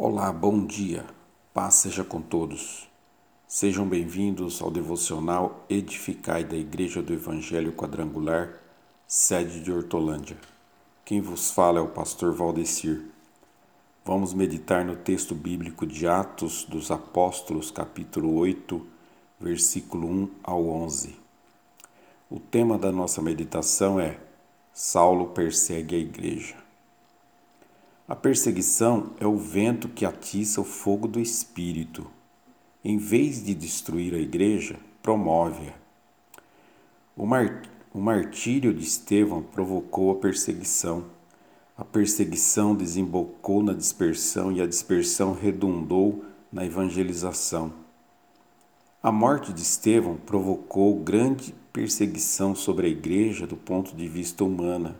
Olá, bom dia. Paz seja com todos. Sejam bem-vindos ao devocional Edificai da Igreja do Evangelho Quadrangular, sede de Hortolândia. Quem vos fala é o pastor Valdecir. Vamos meditar no texto bíblico de Atos dos Apóstolos, capítulo 8, versículo 1 ao 11. O tema da nossa meditação é Saulo persegue a igreja. A perseguição é o vento que atiça o fogo do espírito. Em vez de destruir a igreja, promove-a. O, mar... o martírio de Estevão provocou a perseguição. A perseguição desembocou na dispersão e a dispersão redundou na evangelização. A morte de Estevão provocou grande perseguição sobre a igreja do ponto de vista humana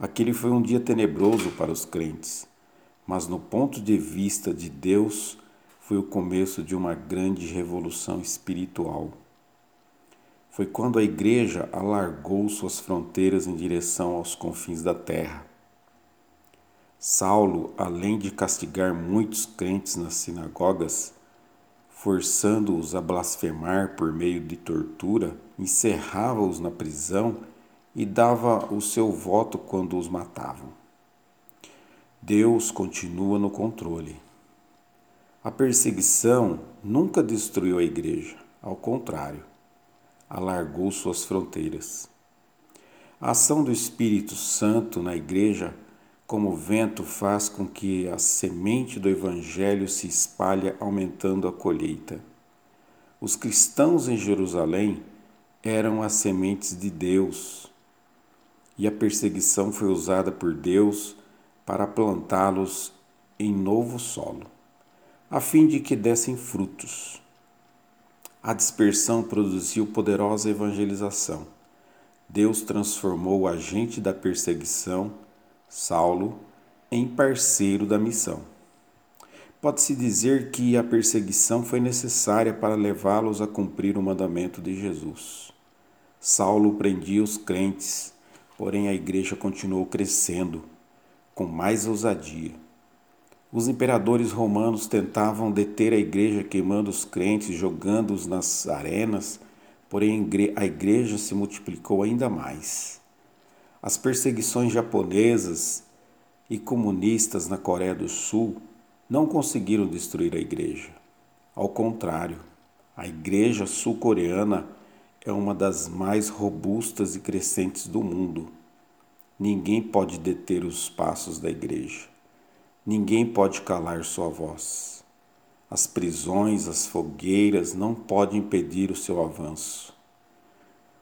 Aquele foi um dia tenebroso para os crentes, mas no ponto de vista de Deus, foi o começo de uma grande revolução espiritual. Foi quando a igreja alargou suas fronteiras em direção aos confins da terra. Saulo, além de castigar muitos crentes nas sinagogas, forçando-os a blasfemar por meio de tortura, encerrava-os na prisão e dava o seu voto quando os matavam. Deus continua no controle. A perseguição nunca destruiu a igreja, ao contrário, alargou suas fronteiras. A ação do Espírito Santo na igreja, como vento, faz com que a semente do Evangelho se espalhe, aumentando a colheita. Os cristãos em Jerusalém eram as sementes de Deus, e a perseguição foi usada por Deus para plantá-los em novo solo, a fim de que dessem frutos. A dispersão produziu poderosa evangelização. Deus transformou o agente da perseguição, Saulo, em parceiro da missão. Pode-se dizer que a perseguição foi necessária para levá-los a cumprir o mandamento de Jesus. Saulo prendia os crentes, Porém, a igreja continuou crescendo com mais ousadia. Os imperadores romanos tentavam deter a igreja queimando os crentes, jogando-os nas arenas, porém a igreja se multiplicou ainda mais. As perseguições japonesas e comunistas na Coreia do Sul não conseguiram destruir a igreja. Ao contrário, a igreja sul-coreana é uma das mais robustas e crescentes do mundo. Ninguém pode deter os passos da igreja. Ninguém pode calar sua voz. As prisões, as fogueiras não podem impedir o seu avanço.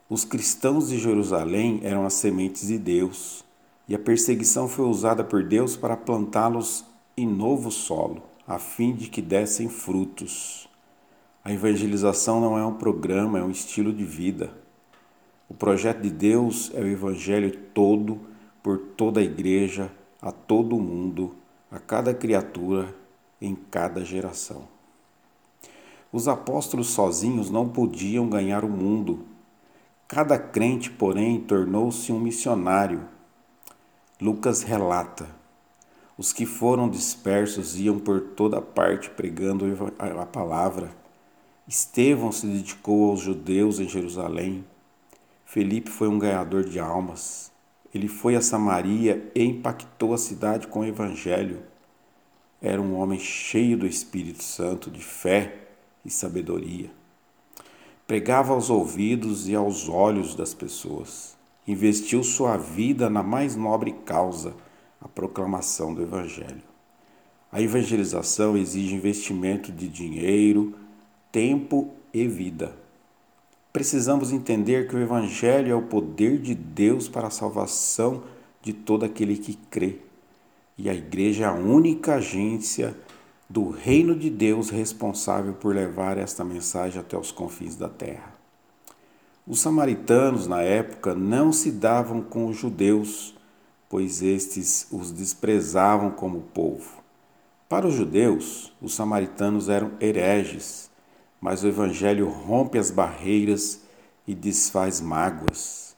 Os cristãos de Jerusalém eram as sementes de Deus, e a perseguição foi usada por Deus para plantá-los em novo solo, a fim de que dessem frutos. A evangelização não é um programa, é um estilo de vida. O projeto de Deus é o evangelho todo por toda a igreja, a todo o mundo, a cada criatura, em cada geração. Os apóstolos sozinhos não podiam ganhar o mundo. Cada crente, porém, tornou-se um missionário. Lucas relata: os que foram dispersos iam por toda parte pregando a palavra Estevão se dedicou aos judeus em Jerusalém. Felipe foi um ganhador de almas. Ele foi a Samaria e impactou a cidade com o evangelho. Era um homem cheio do Espírito Santo, de fé e sabedoria. Pregava aos ouvidos e aos olhos das pessoas. Investiu sua vida na mais nobre causa, a proclamação do evangelho. A evangelização exige investimento de dinheiro, tempo e vida. Precisamos entender que o Evangelho é o poder de Deus para a salvação de todo aquele que crê. E a igreja é a única agência do reino de Deus responsável por levar esta mensagem até os confins da terra. Os samaritanos, na época, não se davam com os judeus, pois estes os desprezavam como povo. Para os judeus, os samaritanos eram hereges mas o Evangelho rompe as barreiras e desfaz mágoas.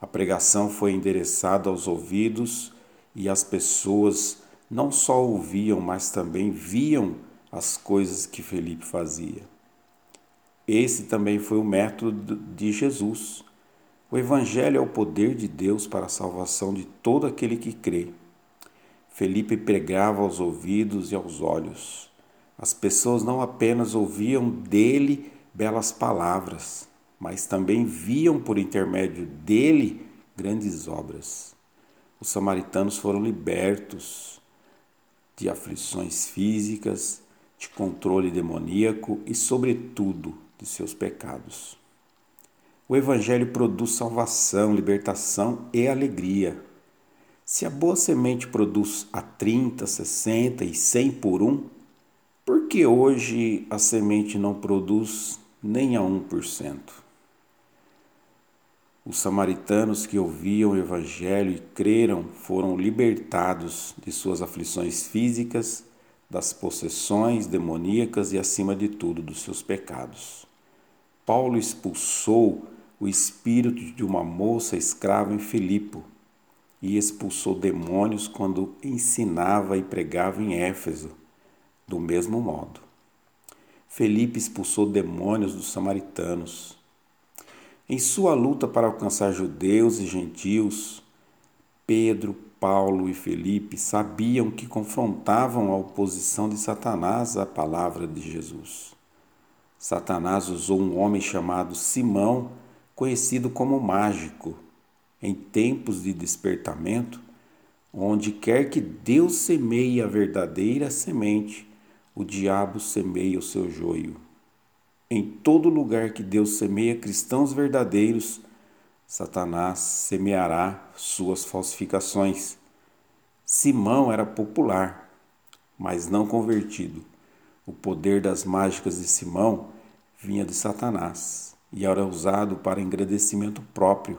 A pregação foi endereçada aos ouvidos e as pessoas não só ouviam, mas também viam as coisas que Felipe fazia. Esse também foi o método de Jesus. O Evangelho é o poder de Deus para a salvação de todo aquele que crê. Felipe pregava aos ouvidos e aos olhos. As pessoas não apenas ouviam dele belas palavras, mas também viam por intermédio dele grandes obras. Os samaritanos foram libertos de aflições físicas, de controle demoníaco e, sobretudo, de seus pecados. O Evangelho produz salvação, libertação e alegria. Se a boa semente produz a 30, 60 e 100 por um, por que hoje a semente não produz nem a 1%? Os samaritanos que ouviam o Evangelho e creram foram libertados de suas aflições físicas, das possessões demoníacas e, acima de tudo, dos seus pecados. Paulo expulsou o espírito de uma moça escrava em Filipo e expulsou demônios quando ensinava e pregava em Éfeso, do mesmo modo. Felipe expulsou demônios dos samaritanos. Em sua luta para alcançar judeus e gentios, Pedro, Paulo e Felipe sabiam que confrontavam a oposição de Satanás à palavra de Jesus. Satanás usou um homem chamado Simão, conhecido como mágico, em tempos de despertamento, onde quer que Deus semeie a verdadeira semente, o diabo semeia o seu joio. Em todo lugar que Deus semeia cristãos verdadeiros, Satanás semeará suas falsificações. Simão era popular, mas não convertido. O poder das mágicas de Simão vinha de Satanás e era usado para engrandecimento próprio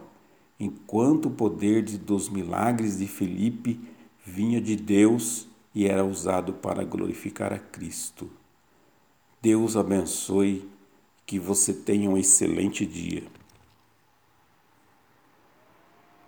enquanto o poder dos milagres de Felipe vinha de Deus e era usado para glorificar a Cristo. Deus abençoe, que você tenha um excelente dia.